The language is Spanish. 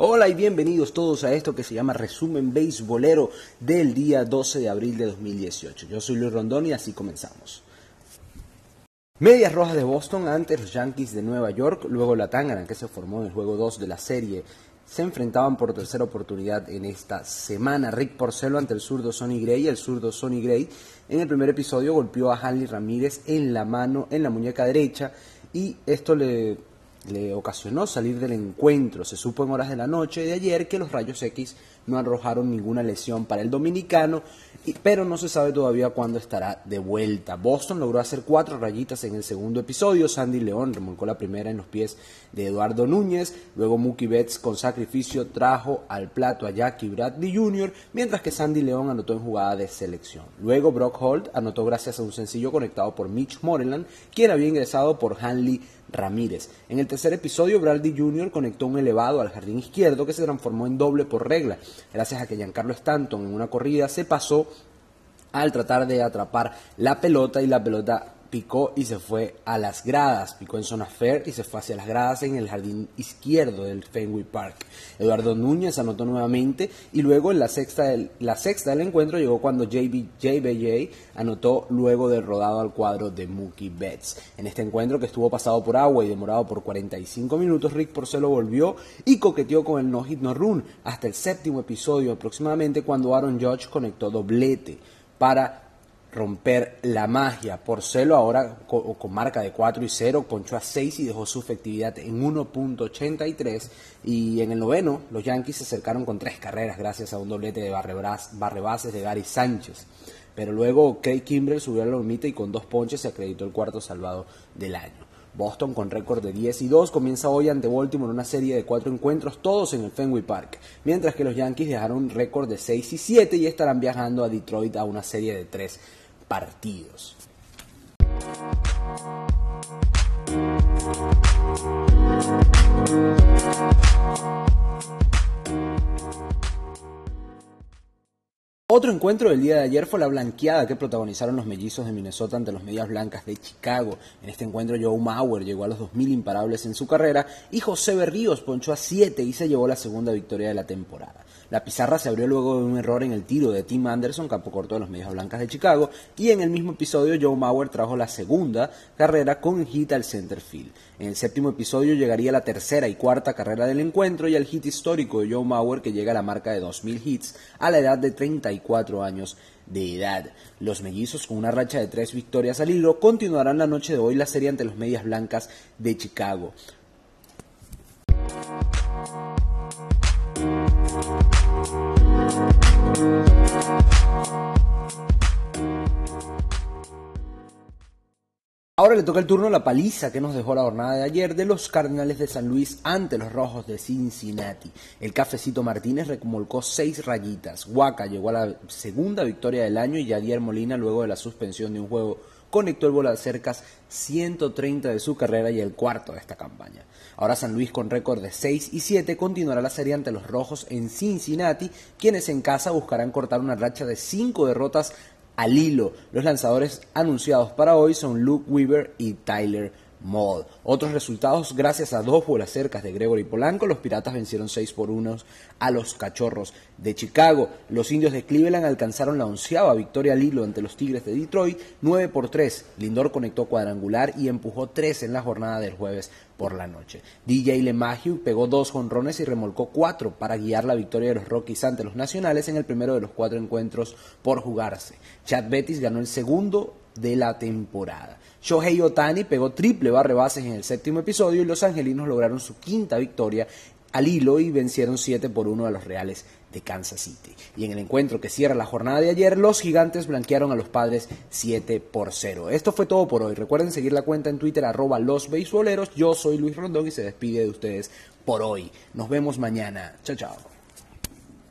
Hola y bienvenidos todos a esto que se llama Resumen Beisbolero del día 12 de abril de 2018. Yo soy Luis Rondón y así comenzamos. Medias Rojas de Boston ante los Yankees de Nueva York, luego la Tangaran que se formó en el juego 2 de la serie, se enfrentaban por tercera oportunidad en esta semana. Rick Porcelo ante el zurdo Sonny Gray, el zurdo Sonny Gray en el primer episodio golpeó a Hanley Ramírez en la mano, en la muñeca derecha y esto le le ocasionó salir del encuentro. Se supo en horas de la noche de ayer que los rayos X no arrojaron ninguna lesión para el dominicano, pero no se sabe todavía cuándo estará de vuelta. Boston logró hacer cuatro rayitas en el segundo episodio. Sandy León remolcó la primera en los pies de Eduardo Núñez. Luego Mookie Betts con sacrificio trajo al plato a Jackie Bradley Jr., mientras que Sandy León anotó en jugada de selección. Luego Brock Holt anotó gracias a un sencillo conectado por Mitch Moreland, quien había ingresado por Hanley Ramírez. En el tercer episodio, Bradley Jr. conectó un elevado al jardín izquierdo que se transformó en doble por regla gracias a que Giancarlo Stanton en una corrida se pasó al tratar de atrapar la pelota y la pelota picó y se fue a las gradas, picó en zona fair y se fue hacia las gradas en el jardín izquierdo del Fenway Park. Eduardo Núñez anotó nuevamente y luego en la sexta del, la sexta del encuentro llegó cuando JB, JBJ anotó luego del rodado al cuadro de Mookie Betts. En este encuentro que estuvo pasado por agua y demorado por 45 minutos, Rick Porcelo volvió y coqueteó con el no-hit no-run hasta el séptimo episodio aproximadamente cuando Aaron Judge conectó doblete para romper la magia. Porcelo ahora con, marca de 4 y 0, conchó a 6 y dejó su efectividad en 1.83. Y en el noveno, los Yankees se acercaron con tres carreras gracias a un doblete de barrebases de Gary Sánchez. Pero luego Craig Kimbrell subió a la lomita y con dos ponches se acreditó el cuarto salvado del año. Boston, con récord de 10 y 2, comienza hoy ante Baltimore una serie de cuatro encuentros, todos en el Fenway Park, mientras que los Yankees dejaron récord de 6 y 7 y estarán viajando a Detroit a una serie de 3 partidos. Otro encuentro del día de ayer fue la blanqueada que protagonizaron los mellizos de Minnesota ante los Medias Blancas de Chicago. En este encuentro Joe Mauer llegó a los 2.000 imparables en su carrera y José Berríos ponchó a 7 y se llevó la segunda victoria de la temporada. La pizarra se abrió luego de un error en el tiro de Tim Anderson, campo corto de los Medias Blancas de Chicago, y en el mismo episodio Joe Mauer trajo la segunda carrera con hit al center field. En el séptimo episodio llegaría la tercera y cuarta carrera del encuentro y el hit histórico de Joe Mauer que llega a la marca de 2.000 hits a la edad de 34 años de edad. Los mellizos, con una racha de tres victorias al hilo, continuarán la noche de hoy la serie ante los Medias Blancas de Chicago. Ahora le toca el turno la paliza que nos dejó la jornada de ayer de los Cardenales de San Luis ante los Rojos de Cincinnati. El cafecito Martínez recomolcó seis rayitas. Huaca llegó a la segunda victoria del año y Yadier Molina, luego de la suspensión de un juego, conectó el bola cercas 130 de su carrera y el cuarto de esta campaña. Ahora San Luis con récord de 6 y 7 continuará la serie ante los Rojos en Cincinnati, quienes en casa buscarán cortar una racha de 5 derrotas al hilo. Los lanzadores anunciados para hoy son Luke Weaver y Tyler Moll. Otros resultados, gracias a dos bolas cercas de Gregory Polanco, los Piratas vencieron 6 por 1 a los Cachorros de Chicago. Los Indios de Cleveland alcanzaron la onceava victoria al hilo ante los Tigres de Detroit, 9 por 3. Lindor conectó cuadrangular y empujó 3 en la jornada del jueves por la noche. DJ LeMahieu pegó dos jonrones y remolcó cuatro para guiar la victoria de los Rockies ante los Nacionales en el primero de los cuatro encuentros por jugarse. Chad Bettis ganó el segundo de la temporada. Shohei Otani pegó triple barre bases en el séptimo episodio y los angelinos lograron su quinta victoria al hilo y vencieron 7 por 1 a los Reales de Kansas City. Y en el encuentro que cierra la jornada de ayer, los gigantes blanquearon a los padres 7 por 0. Esto fue todo por hoy. Recuerden seguir la cuenta en Twitter arroba los beisboleros. Yo soy Luis Rondón y se despide de ustedes por hoy. Nos vemos mañana. Chao, chao.